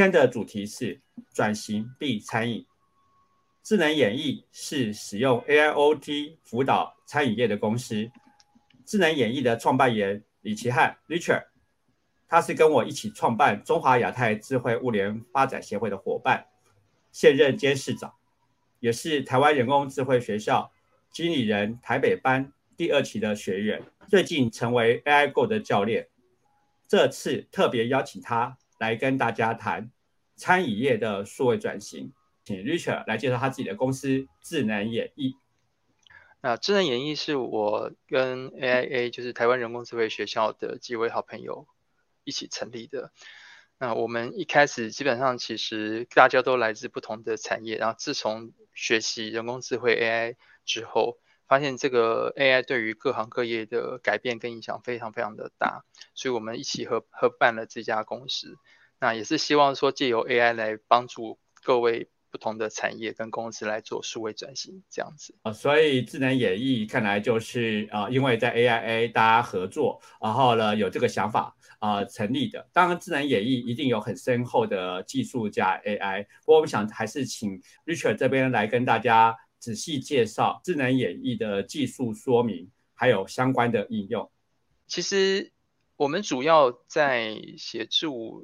今天的主题是转型必餐饮。智能演艺是使用 AIoT 辅导餐饮业的公司。智能演艺的创办人李奇汉 Richard，他是跟我一起创办中华亚太智慧物联发展协会的伙伴，现任监事长，也是台湾人工智慧学校经理人台北班第二期的学员，最近成为 AI Go 的教练。这次特别邀请他来跟大家谈餐饮业的数位转型，请 Richard 来介绍他自己的公司智能演艺。那智能演艺是我跟 AIA，就是台湾人工智慧学校的几位好朋友一起成立的。那我们一开始基本上其实大家都来自不同的产业，然后自从学习人工智慧 AI 之后。发现这个 AI 对于各行各业的改变跟影响非常非常的大，所以我们一起合合办了这家公司。那也是希望说借由 AI 来帮助各位不同的产业跟公司来做数位转型这样子啊。所以智能演绎看来就是啊，因为在 AIA 大家合作，然后呢有这个想法啊成立的。当然智能演绎一定有很深厚的技术加 AI，不过我们想还是请 Richard 这边来跟大家。仔细介绍智能演绎的技术说明，还有相关的应用。其实我们主要在协助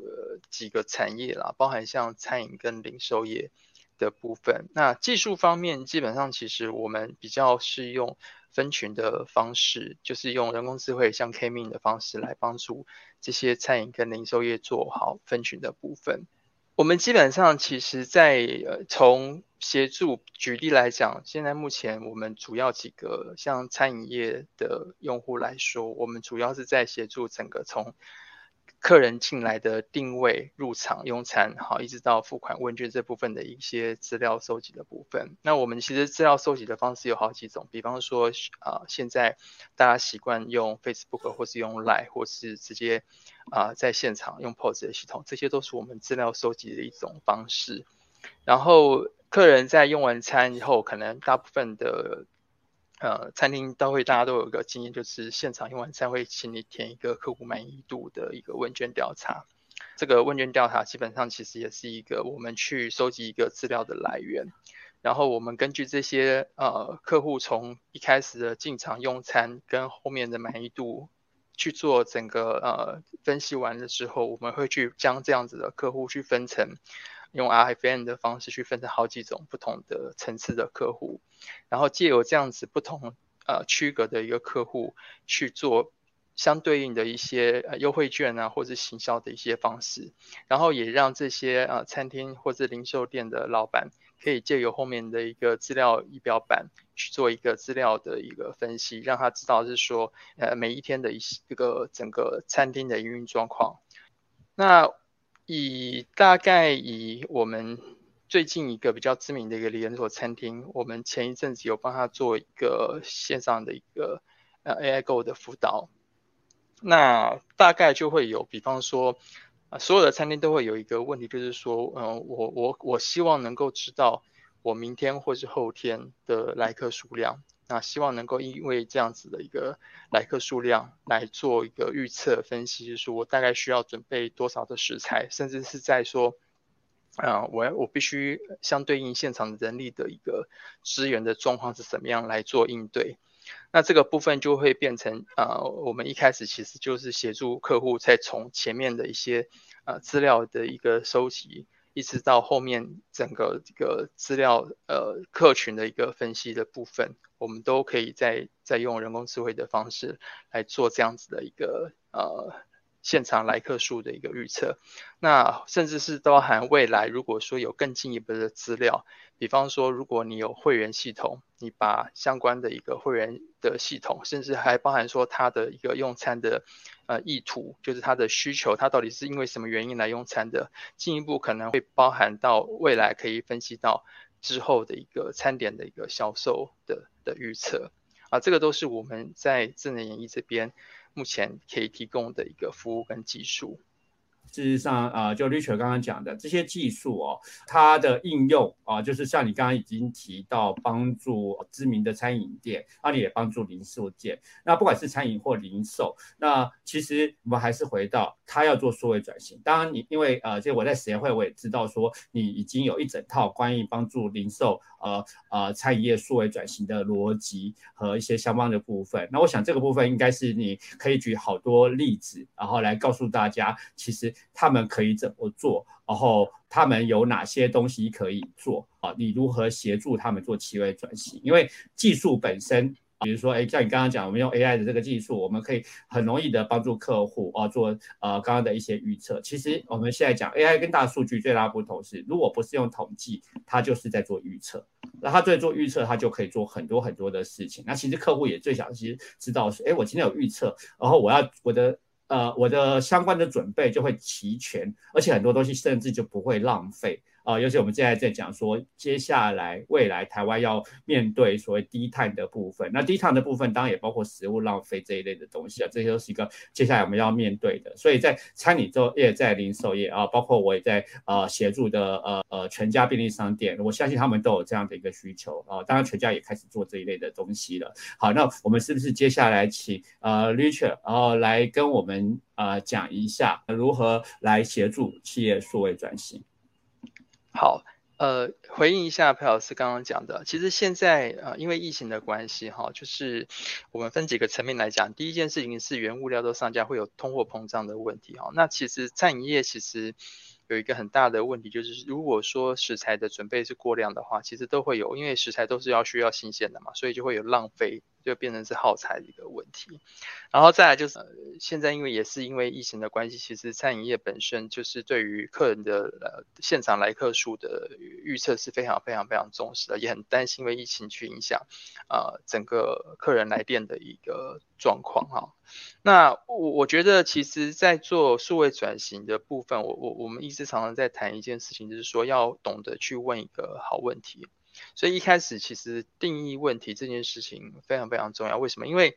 几个产业啦，包含像餐饮跟零售业的部分。那技术方面，基本上其实我们比较是用分群的方式，就是用人工智慧像 K-mean 的方式来帮助这些餐饮跟零售业做好分群的部分。我们基本上其实，在呃从协助举例来讲，现在目前我们主要几个像餐饮业的用户来说，我们主要是在协助整个从。客人进来的定位、入场用餐，好，一直到付款问卷这部分的一些资料收集的部分。那我们其实资料收集的方式有好几种，比方说啊，现在大家习惯用 Facebook 或是用 Line，或是直接啊在现场用 POS 的系统，这些都是我们资料收集的一种方式。然后客人在用完餐以后，可能大部分的。呃，餐厅都会，大家都有一个经验，就是现场用完餐会请你填一个客户满意度的一个问卷调查。这个问卷调查基本上其实也是一个我们去收集一个资料的来源，然后我们根据这些呃客户从一开始的进场用餐跟后面的满意度去做整个呃分析完了之后，我们会去将这样子的客户去分成。用 RFN 的方式去分成好几种不同的层次的客户，然后借由这样子不同呃区隔的一个客户去做相对应的一些呃优惠券啊，或者行销的一些方式，然后也让这些呃餐厅或者零售店的老板可以借由后面的一个资料仪表板去做一个资料的一个分析，让他知道是说呃每一天的一些这个整个餐厅的营运状况。那以大概以我们最近一个比较知名的一个连锁餐厅，我们前一阵子有帮他做一个线上的一个呃 AI Go 的辅导，那大概就会有，比方说啊，所有的餐厅都会有一个问题，就是说，嗯，我我我希望能够知道我明天或是后天的来客数量。那希望能够因为这样子的一个来客数量来做一个预测分析，就是说我大概需要准备多少的食材，甚至是在说，啊，我我必须相对应现场人力的一个资源的状况是怎么样来做应对。那这个部分就会变成，啊，我们一开始其实就是协助客户在从前面的一些呃资料的一个收集。一直到后面整个这个资料呃客群的一个分析的部分，我们都可以在在用人工智慧的方式来做这样子的一个呃现场来客数的一个预测。那甚至是包含未来如果说有更进一步的资料，比方说如果你有会员系统，你把相关的一个会员的系统，甚至还包含说它的一个用餐的。呃，意图就是他的需求，他到底是因为什么原因来用餐的？进一步可能会包含到未来可以分析到之后的一个餐点的一个销售的的预测啊，这个都是我们在智能演艺这边目前可以提供的一个服务跟技术。事实上，啊，就 Richard 刚刚讲的这些技术哦，它的应用啊，就是像你刚刚已经提到，帮助知名的餐饮店，那你也帮助零售店。那不管是餐饮或零售，那其实我们还是回到它要做数位转型。当然，你因为呃，就我在实验会我也知道说，你已经有一整套关于帮助零售呃呃餐饮业数位转型的逻辑和一些相关的部分。那我想这个部分应该是你可以举好多例子，然后来告诉大家，其实。他们可以怎么做？然后他们有哪些东西可以做？啊，你如何协助他们做企位转型？因为技术本身，比如说，哎，像你刚刚讲，我们用 AI 的这个技术，我们可以很容易的帮助客户啊做呃刚刚的一些预测。其实我们现在讲 AI 跟大数据最大不同是，如果不是用统计，它就是在做预测。那它在做预测，它就可以做很多很多的事情。那其实客户也最想其实知道是，哎，我今天有预测，然后我要我的。呃，我的相关的准备就会齐全，而且很多东西甚至就不会浪费。啊，尤其我们现在在讲说，接下来未来台湾要面对所谓低碳的部分，那低碳的部分当然也包括食物浪费这一类的东西啊，这些都是一个接下来我们要面对的。所以在餐饮业、在零售业啊，包括我也在呃协助的呃呃全家便利商店，我相信他们都有这样的一个需求啊。当然全家也开始做这一类的东西了。好，那我们是不是接下来请呃 Richard 然后来跟我们呃讲一下如何来协助企业数位转型？好，呃，回应一下裴老师刚刚讲的，其实现在呃，因为疫情的关系，哈，就是我们分几个层面来讲。第一件事情是原物料都上架，会有通货膨胀的问题，哈。那其实餐饮业其实有一个很大的问题，就是如果说食材的准备是过量的话，其实都会有，因为食材都是要需要新鲜的嘛，所以就会有浪费。就变成是耗材的一个问题，然后再来就是现在因为也是因为疫情的关系，其实餐饮业本身就是对于客人的呃现场来客数的预测是非常非常非常重视的，也很担心因为疫情去影响呃整个客人来电的一个状况哈。那我我觉得其实在做数位转型的部分，我我我们一直常常在谈一件事情，就是说要懂得去问一个好问题。所以一开始其实定义问题这件事情非常非常重要。为什么？因为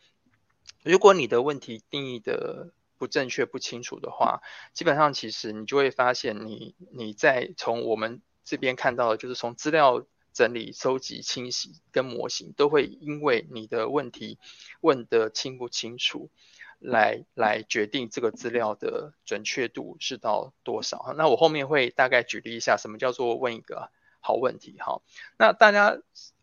如果你的问题定义的不正确、不清楚的话，基本上其实你就会发现，你你在从我们这边看到的，就是从资料整理、收集、清洗跟模型，都会因为你的问题问得清不清楚，来来决定这个资料的准确度是到多少。那我后面会大概举例一下，什么叫做问一个。好问题哈，那大家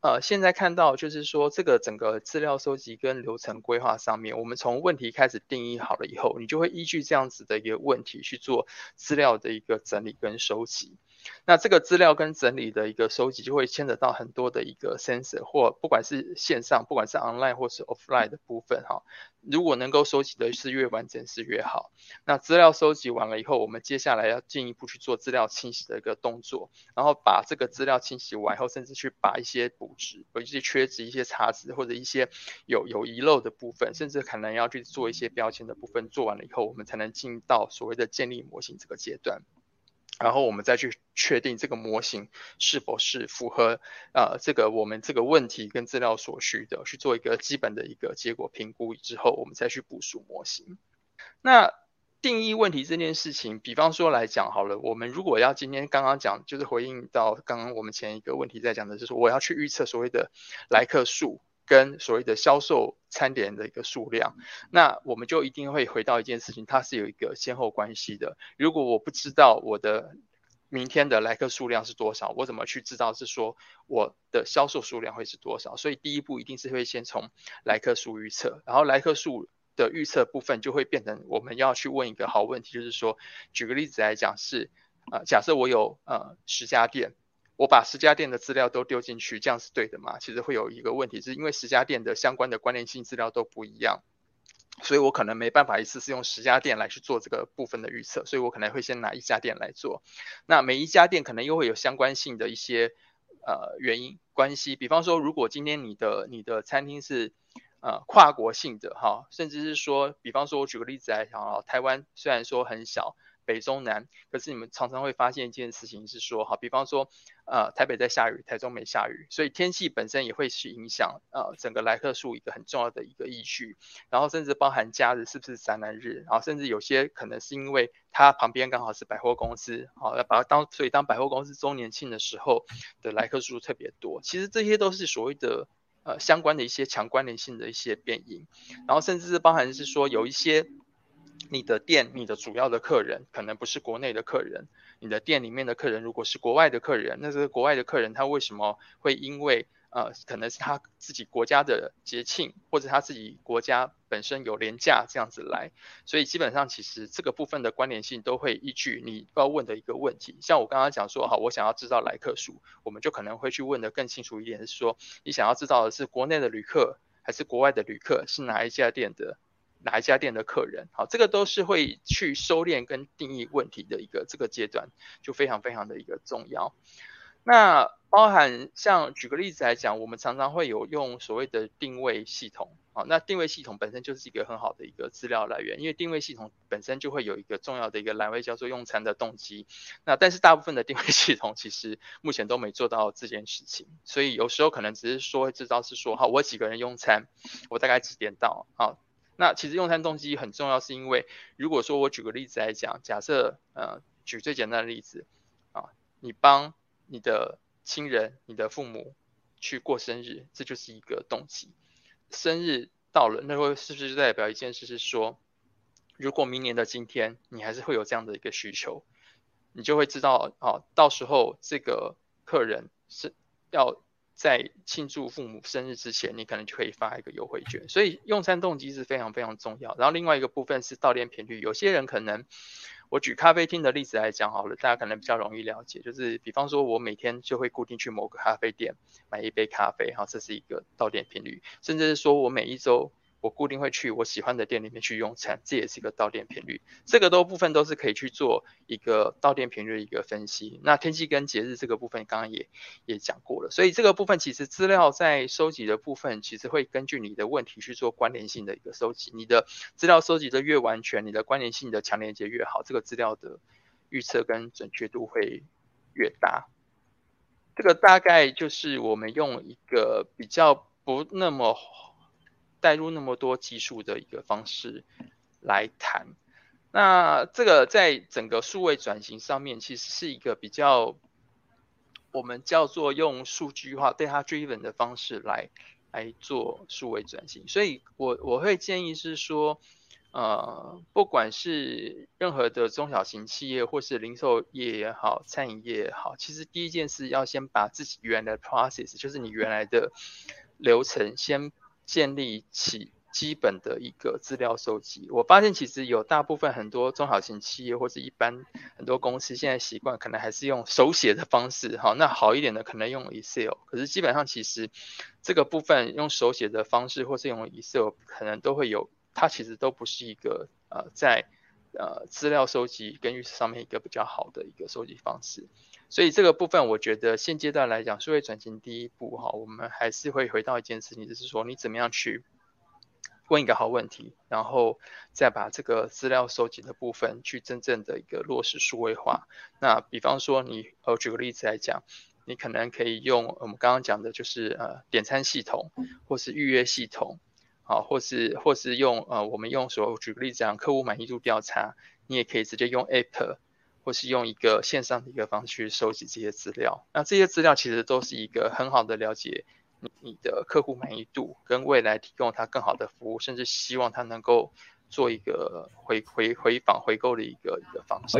呃现在看到就是说这个整个资料收集跟流程规划上面，我们从问题开始定义好了以后，你就会依据这样子的一个问题去做资料的一个整理跟收集。那这个资料跟整理的一个收集，就会牵扯到很多的一个 sensor，或不管是线上，不管是 online 或是 offline 的部分哈。如果能够收集的是越完整是越好。那资料收集完了以后，我们接下来要进一步去做资料清洗的一个动作，然后把这个资料清洗完以后，甚至去把一些补值、有一些缺值、一些差值或者一些有有遗漏的部分，甚至可能要去做一些标签的部分，做完了以后，我们才能进到所谓的建立模型这个阶段。然后我们再去确定这个模型是否是符合呃这个我们这个问题跟资料所需的，去做一个基本的一个结果评估之后，我们再去部署模型。那定义问题这件事情，比方说来讲好了，我们如果要今天刚刚讲，就是回应到刚刚我们前一个问题在讲的，就是我要去预测所谓的来客数。跟所谓的销售餐点的一个数量，那我们就一定会回到一件事情，它是有一个先后关系的。如果我不知道我的明天的来客数量是多少，我怎么去知道是说我的销售数量会是多少？所以第一步一定是会先从来客数预测，然后来客数的预测部分就会变成我们要去问一个好问题，就是说，举个例子来讲是，呃，假设我有呃十家店。我把十家店的资料都丢进去，这样是对的吗？其实会有一个问题，是因为十家店的相关的关联性资料都不一样，所以我可能没办法一次是用十家店来去做这个部分的预测，所以我可能会先拿一家店来做。那每一家店可能又会有相关性的一些呃原因关系，比方说，如果今天你的你的餐厅是呃跨国性的哈，甚至是说，比方说我举个例子来讲啊，台湾虽然说很小。北中南，可是你们常常会发现一件事情是说，好，比方说，呃，台北在下雨，台中没下雨，所以天气本身也会去影响呃整个来客数一个很重要的一个依据。然后甚至包含假日是不是展览日，然后甚至有些可能是因为它旁边刚好是百货公司，好，要把它当所以当百货公司周年庆的时候的来客数特别多。其实这些都是所谓的呃相关的一些强关联性的一些变因，然后甚至是包含是说有一些。你的店，你的主要的客人可能不是国内的客人，你的店里面的客人如果是国外的客人，那这个国外的客人他为什么会因为呃，可能是他自己国家的节庆，或者他自己国家本身有廉价这样子来，所以基本上其实这个部分的关联性都会依据你要问的一个问题。像我刚刚讲说，好，我想要知道来客数，我们就可能会去问的更清楚一点，是说你想要知道的是国内的旅客还是国外的旅客，是哪一家店的？哪一家店的客人，好，这个都是会去收敛跟定义问题的一个这个阶段，就非常非常的一个重要。那包含像举个例子来讲，我们常常会有用所谓的定位系统，好，那定位系统本身就是一个很好的一个资料来源，因为定位系统本身就会有一个重要的一个栏位叫做用餐的动机。那但是大部分的定位系统其实目前都没做到这件事情，所以有时候可能只是说知道是说，好，我几个人用餐，我大概几点到，好。那其实用餐动机很重要，是因为如果说我举个例子来讲，假设呃举最简单的例子啊，你帮你的亲人、你的父母去过生日，这就是一个动机。生日到了，那会是不是就代表一件事是说，如果明年的今天你还是会有这样的一个需求，你就会知道啊，到时候这个客人是要。在庆祝父母生日之前，你可能就可以发一个优惠券，所以用餐动机是非常非常重要。然后另外一个部分是到店频率，有些人可能，我举咖啡厅的例子来讲好了，大家可能比较容易了解，就是比方说我每天就会固定去某个咖啡店买一杯咖啡，哈，这是一个到店频率，甚至是说我每一周。我固定会去我喜欢的店里面去用餐，这也是一个到店频率。这个都部分都是可以去做一个到店频率的一个分析。那天气跟节日这个部分，刚刚也也讲过了。所以这个部分其实资料在收集的部分，其实会根据你的问题去做关联性的一个收集。你的资料收集的越完全，你的关联性的强连接越好，这个资料的预测跟准确度会越大。这个大概就是我们用一个比较不那么。带入那么多技术的一个方式来谈，那这个在整个数位转型上面，其实是一个比较我们叫做用数据化对它 driven 的方式来来做数位转型。所以我我会建议是说，呃，不管是任何的中小型企业，或是零售业也好，餐饮业也好，其实第一件事要先把自己原来的 process，就是你原来的流程先。建立起基本的一个资料收集，我发现其实有大部分很多中小型企业或者一般很多公司现在习惯可能还是用手写的方式，哈，那好一点的可能用 Excel，可是基本上其实这个部分用手写的方式或是用 Excel 可能都会有，它其实都不是一个呃在呃资料收集跟上面一个比较好的一个收集方式。所以这个部分，我觉得现阶段来讲，数位转型第一步哈，我们还是会回到一件事情，就是说你怎么样去问一个好问题，然后再把这个资料收集的部分去真正的一个落实数位化。那比方说你，呃，举个例子来讲，你可能可以用我们刚刚讲的，就是呃点餐系统，或是预约系统，好，或是或是用呃我们用说举个例子讲客户满意度调查，你也可以直接用 App。或是用一个线上的一个方式去收集这些资料，那这些资料其实都是一个很好的了解你你的客户满意度，跟未来提供他更好的服务，甚至希望他能够做一个回回回访回购的一个一个方式。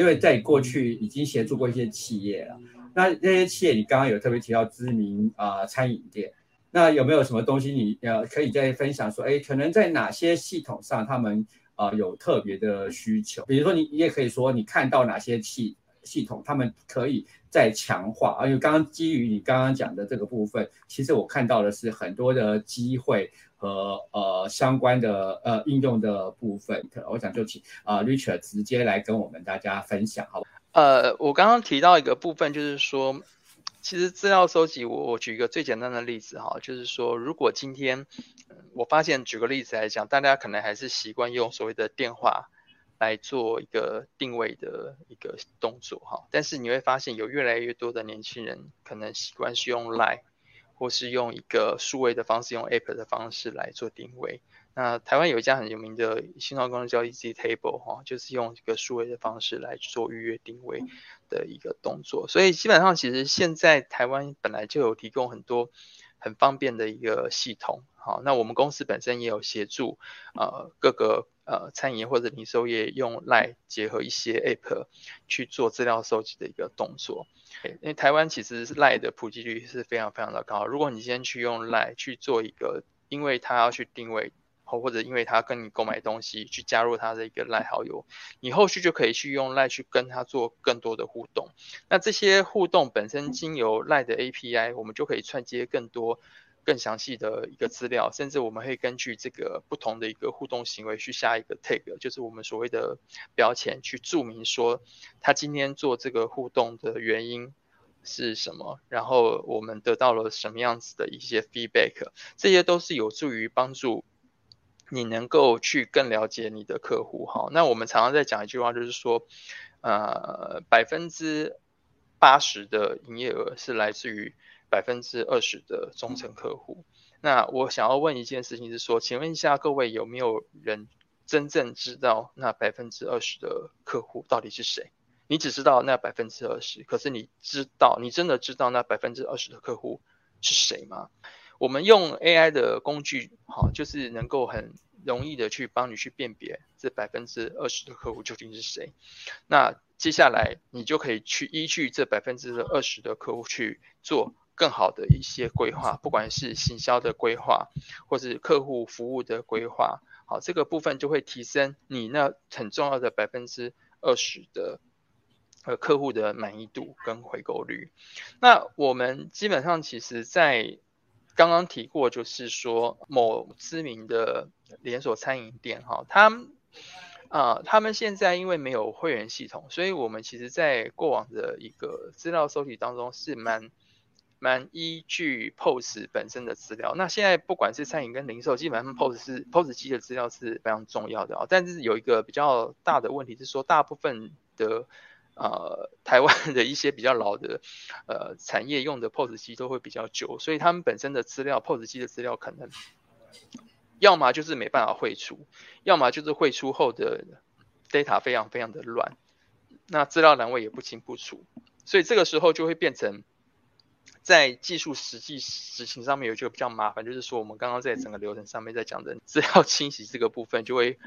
因为在过去已经协助过一些企业了，那那些企业你刚刚有特别提到知名啊餐饮店。那有没有什么东西你呃可以再分享说，哎，可能在哪些系统上他们啊有特别的需求？比如说你你也可以说你看到哪些系系统他们可以再强化啊？因为刚刚基于你刚刚讲的这个部分，其实我看到的是很多的机会和呃相关的呃应用的部分。我想就请啊 Richard 直接来跟我们大家分享，好。呃，我刚刚提到一个部分就是说。其实资料收集，我我举一个最简单的例子哈，就是说，如果今天我发现，举个例子来讲，大家可能还是习惯用所谓的电话来做一个定位的一个动作哈，但是你会发现有越来越多的年轻人可能习惯是用 Line 或是用一个数位的方式，用 App 的方式来做定位。那台湾有一家很有名的新创公司叫 Easy Table 哈，就是用一个数位的方式来做预约定位的一个动作。所以基本上其实现在台湾本来就有提供很多很方便的一个系统。好，那我们公司本身也有协助呃各个呃餐饮或者零售业用 Line 结合一些 App 去做资料收集的一个动作。因为台湾其实 Line 的普及率是非常非常的高。如果你今天去用 Line 去做一个，因为它要去定位。或者因为他跟你购买东西，去加入他的一个赖好友，你后续就可以去用赖去跟他做更多的互动。那这些互动本身经由赖的 API，我们就可以串接更多、更详细的一个资料，甚至我们会根据这个不同的一个互动行为去下一个 tag，就是我们所谓的标签，去注明说他今天做这个互动的原因是什么，然后我们得到了什么样子的一些 feedback，这些都是有助于帮助。你能够去更了解你的客户，哈。那我们常常在讲一句话，就是说，呃，百分之八十的营业额是来自于百分之二十的忠诚客户。那我想要问一件事情是说，请问一下各位有没有人真正知道那百分之二十的客户到底是谁？你只知道那百分之二十，可是你知道，你真的知道那百分之二十的客户是谁吗？我们用 AI 的工具，好，就是能够很容易的去帮你去辨别这百分之二十的客户究竟是谁。那接下来你就可以去依据这百分之二十的客户去做更好的一些规划，不管是行销的规划，或是客户服务的规划，好，这个部分就会提升你那很重要的百分之二十的呃客户的满意度跟回购率。那我们基本上其实，在刚刚提过，就是说某知名的连锁餐饮店，哈，他们啊，他们现在因为没有会员系统，所以我们其实在过往的一个资料收集当中是蛮蛮依据 POS 本身的资料。那现在不管是餐饮跟零售，基本上 POS 是 POS 机的资料是非常重要的啊。但是有一个比较大的问题是说，大部分的呃，台湾的一些比较老的呃产业用的 POS 机都会比较久，所以他们本身的资料 POS 机的资料可能要么就是没办法汇出，要么就是汇出后的 data 非常非常的乱，那资料栏位也不清不楚，所以这个时候就会变成在技术实际执行上面有一个比较麻烦，就是说我们刚刚在整个流程上面在讲的资料清洗这个部分就会。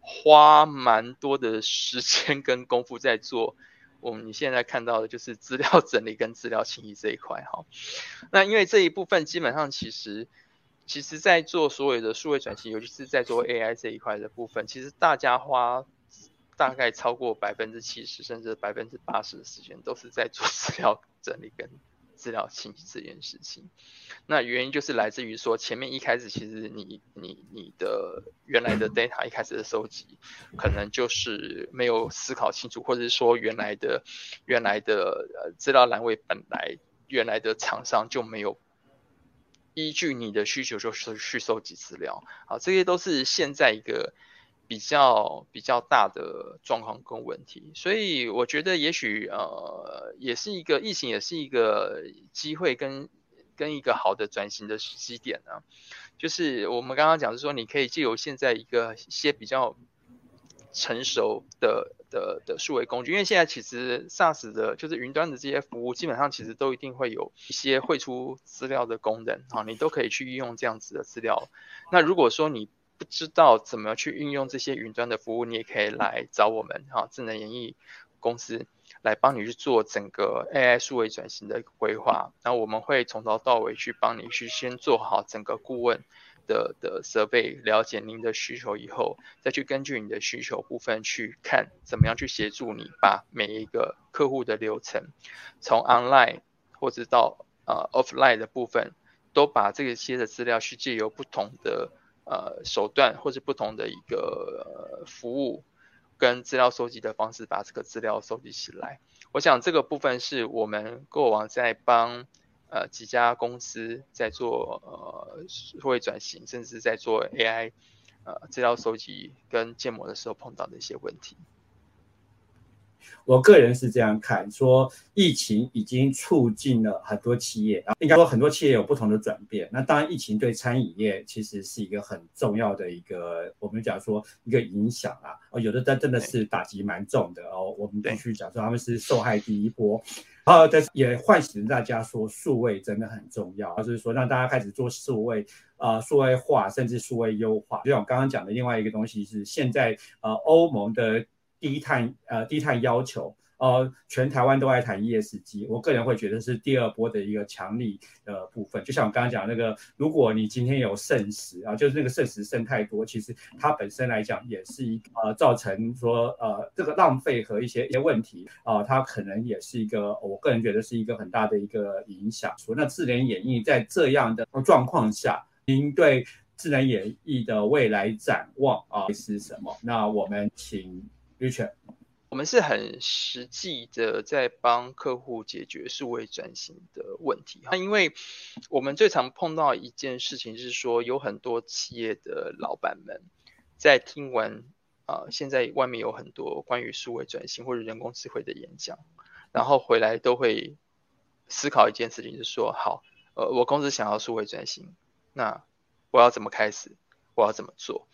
花蛮多的时间跟功夫在做，我们你现在看到的就是资料整理跟资料清理这一块哈。那因为这一部分基本上其实，其实在做所有的数位转型，尤其是在做 AI 这一块的部分，其实大家花大概超过百分之七十甚至百分之八十的时间都是在做资料整理跟。资料清洗这件事情，那原因就是来自于说前面一开始其实你你你的原来的 data 一开始的收集，可能就是没有思考清楚，或者是说原来的原来的呃资料栏位本来原来的厂商就没有依据你的需求就是去收集资料，好，这些都是现在一个。比较比较大的状况跟问题，所以我觉得也许呃也是一个疫情，也是一个机会跟跟一个好的转型的时机点呢。就是我们刚刚讲是说，你可以借由现在一个一些比较成熟的的的数位工具，因为现在其实 SaaS 的就是云端的这些服务，基本上其实都一定会有一些汇出资料的功能啊，你都可以去运用这样子的资料。那如果说你不知道怎么去运用这些云端的服务，你也可以来找我们哈，智能演艺公司来帮你去做整个 AI 数位转型的规划。那我们会从头到尾去帮你去先做好整个顾问的的设备，了解您的需求以后，再去根据你的需求部分去看怎么样去协助你把每一个客户的流程，从 online 或者到呃 offline 的部分，都把这些的资料去借由不同的。呃，手段或是不同的一个服务，跟资料收集的方式把这个资料收集起来。我想这个部分是我们过往在帮呃几家公司在做呃数位转型，甚至在做 AI 呃资料收集跟建模的时候碰到的一些问题。我个人是这样看，说疫情已经促进了很多企业，啊，应该说很多企业有不同的转变。那当然，疫情对餐饮业其实是一个很重要的一个，我们讲说一个影响啊。哦，有的真真的是打击蛮重的哦。我们必须讲说他们是受害第一波，然后但是也唤醒大家说数位真的很重要，就是说让大家开始做数位啊，数位化甚至数位优化。就像我刚刚讲的另外一个东西是现在呃欧盟的。低碳呃低碳要求，呃全台湾都在谈 ESG，我个人会觉得是第二波的一个强力的部分。就像我刚刚讲那个，如果你今天有剩食啊，就是那个剩食剩太多，其实它本身来讲也是一呃造成说呃这个浪费和一些一些问题啊，它可能也是一个我个人觉得是一个很大的一个影响。说那智联演艺在这样的状况下，您对智能演艺的未来展望啊是什么？那我们请。我们是很实际的在帮客户解决数位转型的问题。那因为我们最常碰到一件事情是说，有很多企业的老板们在听完啊，现在外面有很多关于数位转型或者人工智慧的演讲，然后回来都会思考一件事情，就是说，好，呃，我公司想要数位转型，那我要怎么开始？我要怎么做？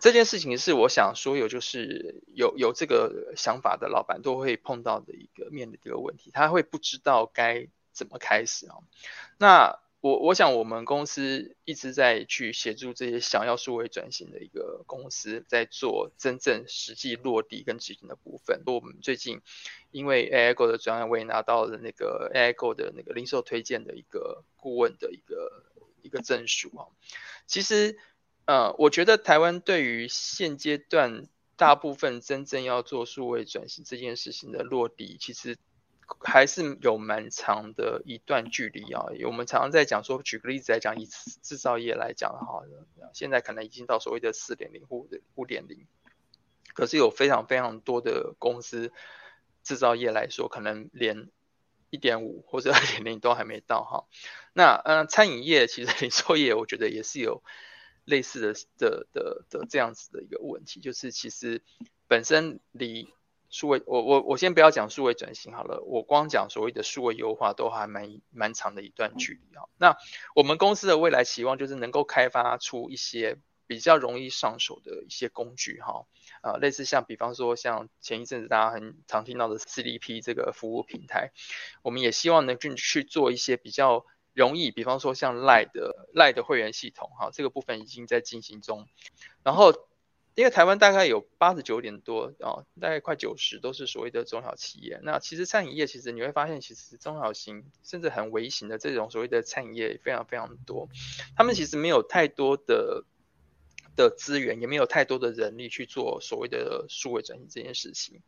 这件事情是我想所有就是有有这个想法的老板都会碰到的一个面的一个问题，他会不知道该怎么开始啊。那我我想我们公司一直在去协助这些想要数位转型的一个公司，在做真正实际落地跟执行的部分。我们最近因为 AI Go 的专案，我也拿到了那个 AI Go 的那个零售推荐的一个顾问的一个一个证书啊。其实。呃，我觉得台湾对于现阶段大部分真正要做数位转型这件事情的落地，其实还是有蛮长的一段距离啊。我们常常在讲说，举个例子来讲，以制造业来讲的话，现在可能已经到所谓的四点零或五点零，可是有非常非常多的公司制造业来说，可能连一点五或者二点零都还没到哈。那嗯，餐饮业其实零售业，我觉得也是有。类似的的的的这样子的一个问题，就是其实本身离数位，我我我先不要讲数位转型好了，我光讲所谓的数位优化都还蛮蛮长的一段距离啊。那我们公司的未来期望就是能够开发出一些比较容易上手的一些工具哈，啊，类似像比方说像前一阵子大家很常听到的 CDP 这个服务平台，我们也希望能去去做一些比较。容易，比方说像赖的赖的会员系统，哈，这个部分已经在进行中。然后，因为台湾大概有八十九点多啊，大概快九十都是所谓的中小企业。那其实餐饮业其实你会发现，其实中小型甚至很微型的这种所谓的餐饮业非常非常多，他们其实没有太多的。的资源也没有太多的人力去做所谓的数位转型这件事情，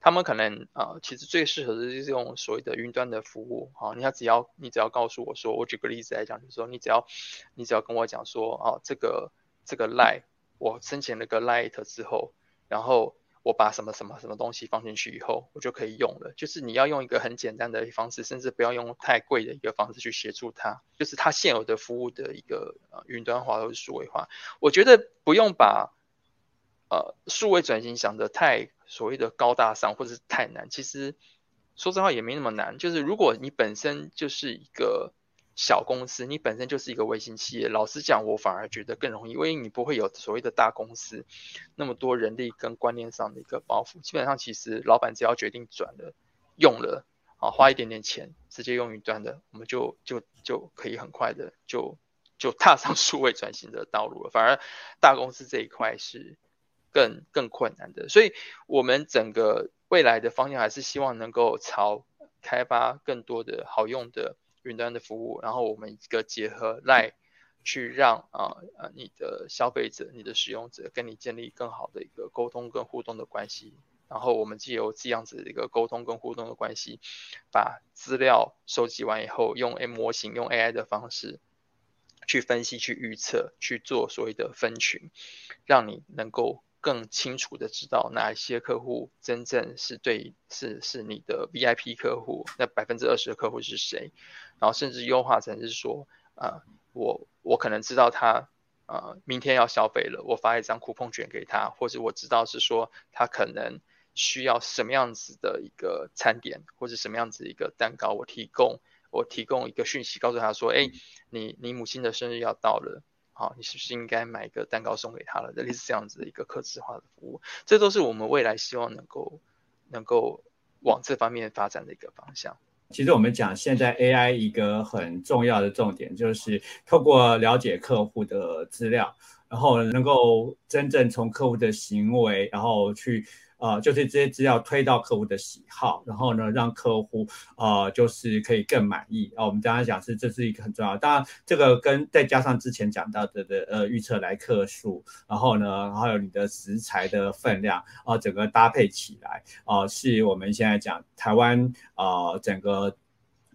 他们可能啊，其实最适合的就是用所谓的云端的服务好，你要只要你只要告诉我说，我举个例子来讲，就是说你只要你只要跟我讲说啊，这个这个 Light，我申请了个 light 之后，然后。我把什么什么什么东西放进去以后，我就可以用了。就是你要用一个很简单的方式，甚至不要用太贵的一个方式去协助它，就是它现有的服务的一个云端化或者数位化。我觉得不用把呃数位转型想的太所谓的高大上或者是太难。其实说实话也没那么难。就是如果你本身就是一个。小公司，你本身就是一个微型企业。老实讲，我反而觉得更容易，因为你不会有所谓的大公司那么多人力跟观念上的一个包袱。基本上，其实老板只要决定转了、用了，啊，花一点点钱，直接用云端的，我们就就就可以很快的就就踏上数位转型的道路了。反而大公司这一块是更更困难的。所以，我们整个未来的方向还是希望能够朝开发更多的好用的。云端的服务，然后我们一个结合来去让啊呃你的消费者、你的使用者跟你建立更好的一个沟通跟互动的关系，然后我们既有这样子的一个沟通跟互动的关系，把资料收集完以后，用 M 模型用 AI 的方式去分析、去预测、去做所谓的分群，让你能够。更清楚的知道哪一些客户真正是对是是你的 VIP 客户，那百分之二十的客户是谁？然后甚至优化成是说，啊，我我可能知道他呃明天要消费了，我发一张酷碰券给他，或者我知道是说他可能需要什么样子的一个餐点，或者什么样子一个蛋糕，我提供我提供一个讯息告诉他说，哎，你你母亲的生日要到了。好，你是不是应该买一个蛋糕送给他了？类似这样子的一个客制化的服务，这都是我们未来希望能够能够往这方面发展的一个方向。其实我们讲现在 AI 一个很重要的重点，就是透过了解客户的资料，然后能够真正从客户的行为，然后去。呃，就是这些资料推到客户的喜好，然后呢，让客户呃，就是可以更满意啊。我们刚刚讲是这是一个很重要，当然这个跟再加上之前讲到的的呃预测来客数，然后呢，还有你的食材的分量啊，整个搭配起来啊，是我们现在讲台湾啊，整个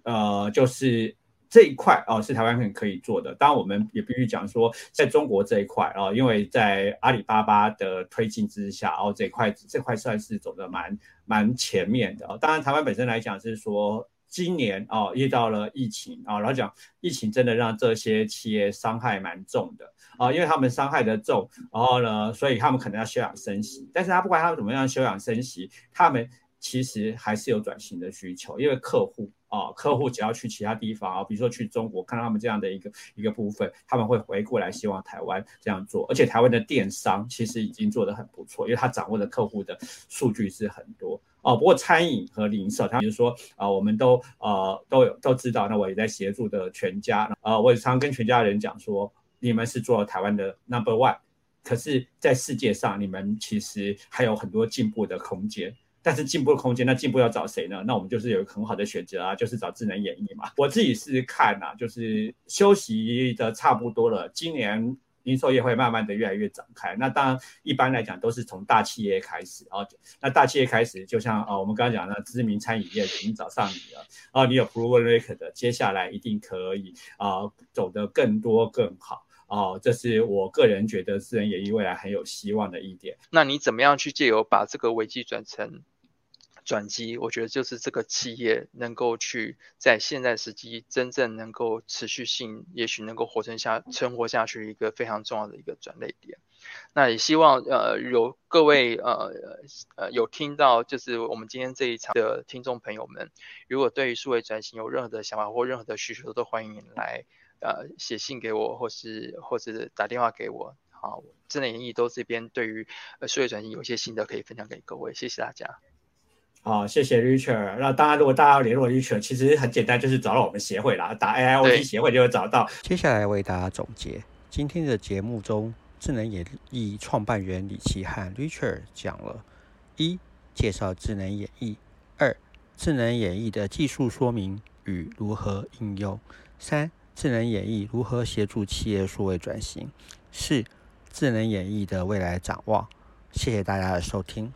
呃就是。这一块啊是台湾很可以做的，当然我们也必须讲说，在中国这一块啊，因为在阿里巴巴的推进之下，哦这块这块算是走的蛮蛮前面的。当然台湾本身来讲是说，今年啊遇到了疫情啊，然后讲疫情真的让这些企业伤害蛮重的啊，因为他们伤害的重，然后呢，所以他们可能要休养生息。但是他不管他们怎么样休养生息，他们其实还是有转型的需求，因为客户。啊，客户只要去其他地方啊，比如说去中国，看到他们这样的一个一个部分，他们会回过来希望台湾这样做。而且台湾的电商其实已经做得很不错，因为他掌握的客户的数据是很多哦。不过餐饮和零售，他比如说啊，我们都呃都有都知道，那我也在协助的全家啊，我也常跟全家人讲说，你们是做台湾的 number one，可是在世界上你们其实还有很多进步的空间。但是进步的空间，那进步要找谁呢？那我们就是有一个很好的选择啊，就是找智能演绎嘛。我自己是看呐，就是休息的差不多了，今年零售业会慢慢的越来越展开。那当然，一般来讲都是从大企业开始啊。那大企业开始，就像啊，我们刚刚讲的知名餐饮业已经找上你了啊，你有 proven record，接下来一定可以啊，走得更多更好。哦，这是我个人觉得智能演艺未来很有希望的一点。那你怎么样去借由把这个危机转成转机？我觉得就是这个企业能够去在现在时机真正能够持续性，也许能够活成下存活下去一个非常重要的一个转捩点。那也希望呃有各位呃呃有听到就是我们今天这一场的听众朋友们，如果对于数位转型有任何的想法或任何的需求，都欢迎来。呃，写信给我，或是或是打电话给我，好，智能演艺都这边对于呃数位转型有一些心得可以分享给各位，谢谢大家。好，谢谢 Richard。那当然，如果大家要联络 Richard，其实很简单，就是找到我们协会啦，打 AIoT 协会就会找到。接下来为大家总结今天的节目中，智能演绎创办人李奇和 Richard 讲了：一、介绍智能演绎；二、智能演绎的技术说明与如何应用；三。智能演绎如何协助企业数位转型？四智能演绎的未来展望。谢谢大家的收听。